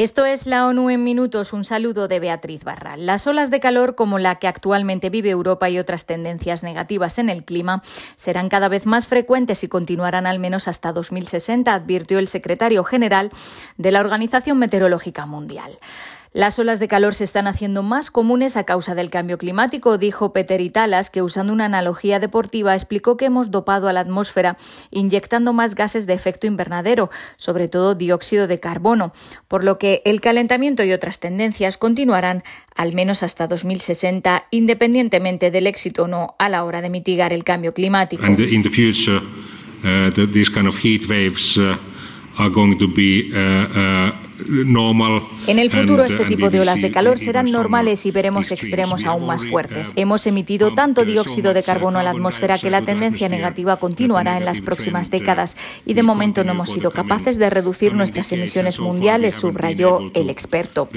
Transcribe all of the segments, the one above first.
Esto es la ONU en minutos. Un saludo de Beatriz Barral. Las olas de calor como la que actualmente vive Europa y otras tendencias negativas en el clima serán cada vez más frecuentes y continuarán al menos hasta 2060, advirtió el secretario general de la Organización Meteorológica Mundial. Las olas de calor se están haciendo más comunes a causa del cambio climático, dijo Peter Italas, que usando una analogía deportiva explicó que hemos dopado a la atmósfera inyectando más gases de efecto invernadero, sobre todo dióxido de carbono, por lo que el calentamiento y otras tendencias continuarán al menos hasta 2060, independientemente del éxito o no a la hora de mitigar el cambio climático. En el futuro este tipo de olas de calor serán normales y veremos extremos aún más fuertes. Hemos emitido tanto dióxido de carbono a la atmósfera que la tendencia negativa continuará en las próximas décadas y de momento no hemos sido capaces de reducir nuestras emisiones mundiales, subrayó el experto.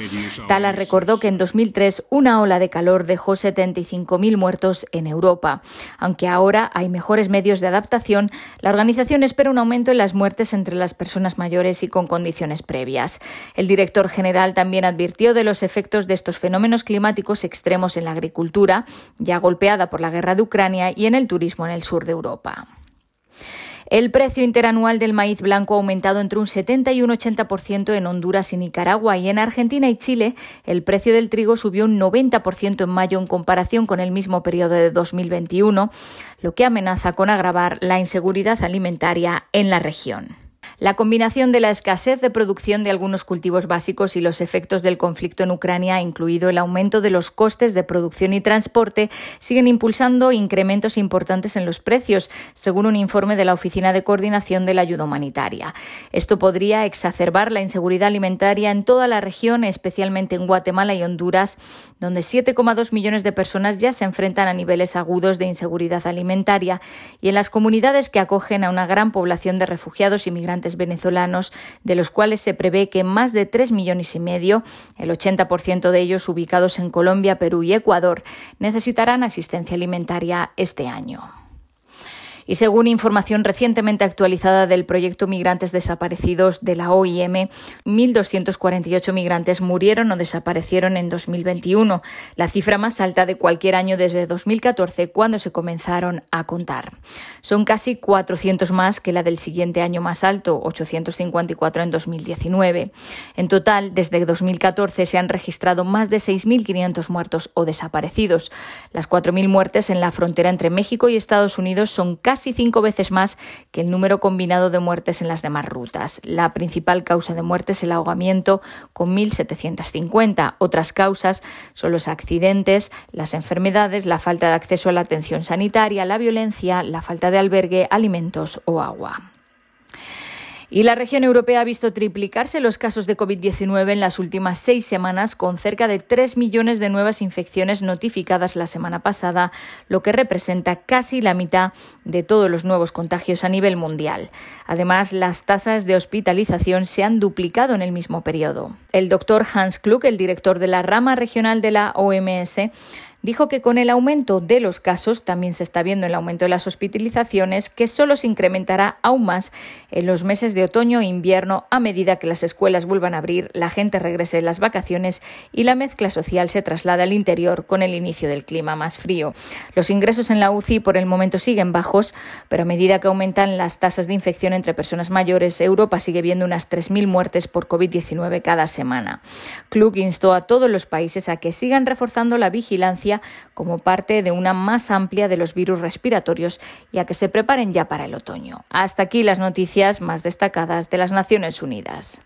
Tala recordó que en 2003 una ola de calor dejó 75.000 muertos en Europa. Aunque ahora hay mejores medios de adaptación, la organización espera un aumento en las muertes entre las personas mayores y con condiciones previas. El director general también advirtió de los efectos de estos fenómenos climáticos extremos en la agricultura, ya golpeada por la guerra de Ucrania, y en el turismo en el sur de Europa. El precio interanual del maíz blanco ha aumentado entre un 70 y un 80% en Honduras y Nicaragua y en Argentina y Chile el precio del trigo subió un 90% en mayo en comparación con el mismo periodo de 2021, lo que amenaza con agravar la inseguridad alimentaria en la región. La combinación de la escasez de producción de algunos cultivos básicos y los efectos del conflicto en Ucrania, incluido el aumento de los costes de producción y transporte, siguen impulsando incrementos importantes en los precios, según un informe de la Oficina de Coordinación de la Ayuda Humanitaria. Esto podría exacerbar la inseguridad alimentaria en toda la región, especialmente en Guatemala y Honduras, donde 7,2 millones de personas ya se enfrentan a niveles agudos de inseguridad alimentaria, y en las comunidades que acogen a una gran población de refugiados y migrantes venezolanos, de los cuales se prevé que más de 3 millones y medio, el 80% de ellos ubicados en Colombia, Perú y Ecuador, necesitarán asistencia alimentaria este año. Y según información recientemente actualizada del proyecto Migrantes Desaparecidos de la OIM, 1.248 migrantes murieron o desaparecieron en 2021, la cifra más alta de cualquier año desde 2014, cuando se comenzaron a contar. Son casi 400 más que la del siguiente año más alto, 854 en 2019. En total, desde 2014 se han registrado más de 6.500 muertos o desaparecidos. Las 4.000 muertes en la frontera entre México y Estados Unidos son casi casi cinco veces más que el número combinado de muertes en las demás rutas. La principal causa de muerte es el ahogamiento, con 1.750. Otras causas son los accidentes, las enfermedades, la falta de acceso a la atención sanitaria, la violencia, la falta de albergue, alimentos o agua. Y la región europea ha visto triplicarse los casos de COVID-19 en las últimas seis semanas, con cerca de 3 millones de nuevas infecciones notificadas la semana pasada, lo que representa casi la mitad de todos los nuevos contagios a nivel mundial. Además, las tasas de hospitalización se han duplicado en el mismo periodo. El doctor Hans Klug, el director de la rama regional de la OMS, dijo que con el aumento de los casos también se está viendo el aumento de las hospitalizaciones, que solo se incrementará aún más en los meses de otoño e invierno a medida que las escuelas vuelvan a abrir, la gente regrese de las vacaciones y la mezcla social se traslada al interior con el inicio del clima más frío. Los ingresos en la UCI por el momento siguen bajos, pero a medida que aumentan las tasas de infección entre personas mayores, Europa sigue viendo unas 3.000 muertes por COVID-19 cada semana. Klug instó a todos los países a que sigan reforzando la vigilancia como parte de una más amplia de los virus respiratorios y a que se preparen ya para el otoño. Hasta aquí las noticias más destacadas de las Naciones Unidas.